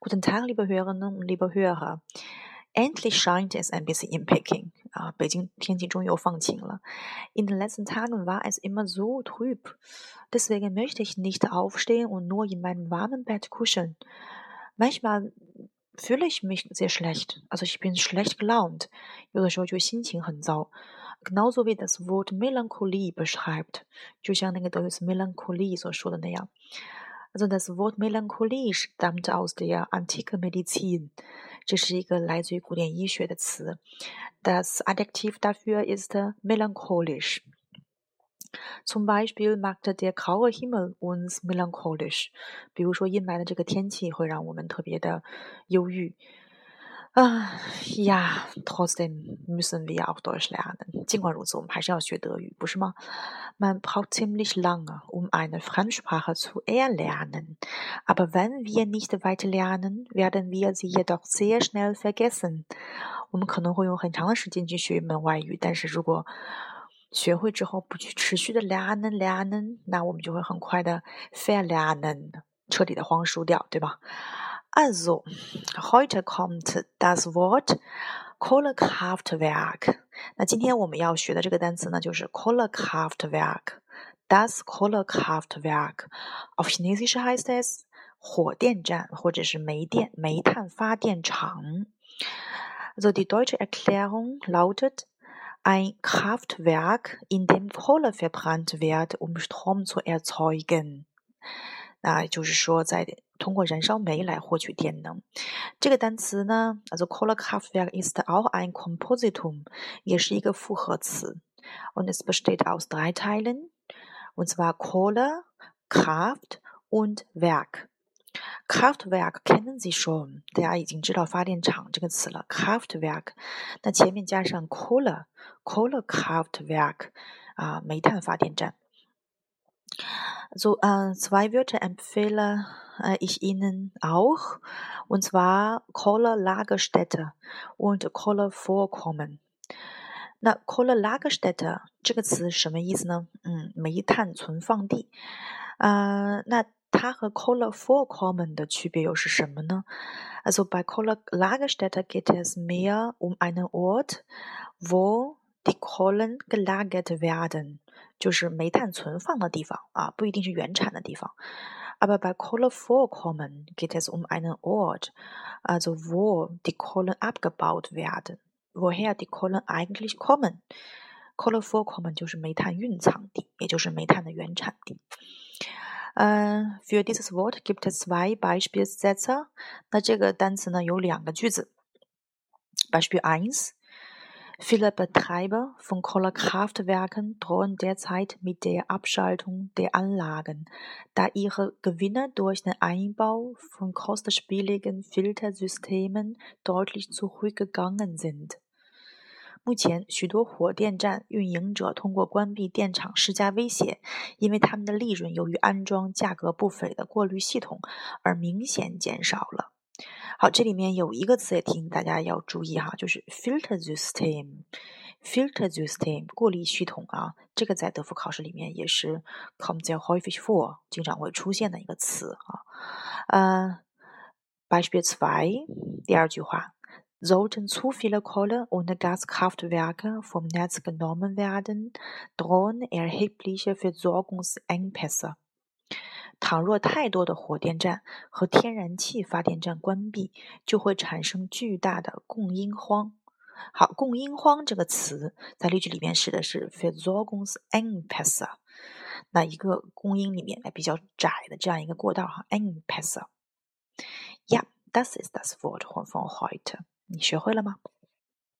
Guten Tag, liebe Hörerinnen und liebe Hörer. Endlich scheint es ein bisschen in Peking. Ah, 北京天气终于又放晴了。In den letzten Tagen war es immer so trüb. Deswegen möchte ich nicht aufstehen und nur in meinem warmen Bett kuscheln. Manchmal fühle ich mich sehr schlecht. Also ich bin schlecht gelaunt. 有的时候就心情很糟。Genauso wie das Wort Melancholie beschreibt，就像那个德语词 Melancholie 所说的那样。 Also das Wort Melancholie stammt aus der antiken Medizin，这是一个来自于古典医学的词。Das Adjektiv dafür ist melancholisch。Zum Beispiel macht der graue Himmel uns melancholisch。比如说阴霾的这个天气会让我们特别的忧郁。 啊呀，trotzdem müssen wir auch Deutsch lernen。尽管如此，我们还是要学德语，不是吗？Man braucht ziemlich lange, um eine Fremdsprache zu erlernen. Aber wenn wir nicht weiter lernen, werden wir sie jedoch sehr schnell vergessen. 我们可能会用很长的时间去学一门外语，但是如果学会之后不去持续的 lernen lernen，那我们就会很快的 verlernen，彻底的荒疏掉，对吧 ？Also, heute kommt das Wort Kohlekraftwerk。那今天我们要学的这个单词呢，就是 Kohlekraftwerk。Das Kohlekraftwerk。Auf Chinesisch heißt es 火电站或者是煤电、煤炭发电厂。So die deutsche Erklärung lautet ein Kraftwerk, in dem Kohle verbrannt wird, um Strom zu erzeugen。 那就是说，在通过燃烧煤来获取电能。这个单词呢，also Kohlekraftwerk ist auch ein Kompositum，也是一个复合词。Und es besteht aus drei Teilen，und zwar Kohle, Kraft und Werk。Kraftwerk kennen Sie schon，大家已经知道发电厂这个词了。Kraftwerk，那前面加上 Kohle，Kohlekraftwerk，啊，煤炭发电站。So, äh, zwei Wörter empfehle äh, ich Ihnen auch, und zwar Kohle-Lagerstätte und Kohle-Vorkommen. 那 Kohle-Lagerstätte 这个词什么意思呢？嗯，煤炭存放地。呃，那它和 Kohle-Vorkommen 的区别又是什么呢？Also bei Kohle-Lagerstätte geht es mehr um einen Ort, wo die Kohlen gelagert werden， 就是煤炭存放的地方啊，不一定是原产的地方。Aber bei Kohlevorkommen geht es um einen Ort, also wo die Kohlen abgebaut werden, woher die Kohlen eigentlich kommen. Kohlevorkommen 就是煤炭蕴藏地，也就是煤炭的原产地。嗯，für dieses Wort gibt es zwei Beispielsätze。那这个单词呢有两个句子。Beispiel eins Viele Betreiber von Kohlekraftwerken drohen derzeit mit der Abschaltung der Anlagen, da ihre Gewinne durch den Einbau von kostspieligen Filtersystemen deutlich zurückgegangen sind. 目前，许多火电站运营者通过关闭电厂施加威胁，因为他们的利润由于安装价格不菲的过滤系统而明显减少了。 好，这里面有一个词也提醒大家要注意哈，就是 filter system。filter system 过滤系统啊，这个在德福考试里面也是 come sehr häufig vor，经常会出现的一个词啊。呃，Beispiel z w e 第二句话，sollten zu viele Kohle- und Gaskraftwerke vom Netz genommen werden, drohen erhebliche Versorgungsengpässe。倘若太多的火电站和天然气发电站关闭，就会产生巨大的供应荒。好，供应荒这个词在例句里面使的是 Versorgungsengpässe，那一个供应里面比较窄的这样一个过道哈，Engpässe。Yeah, das ist das Wort von heute。你学会了吗？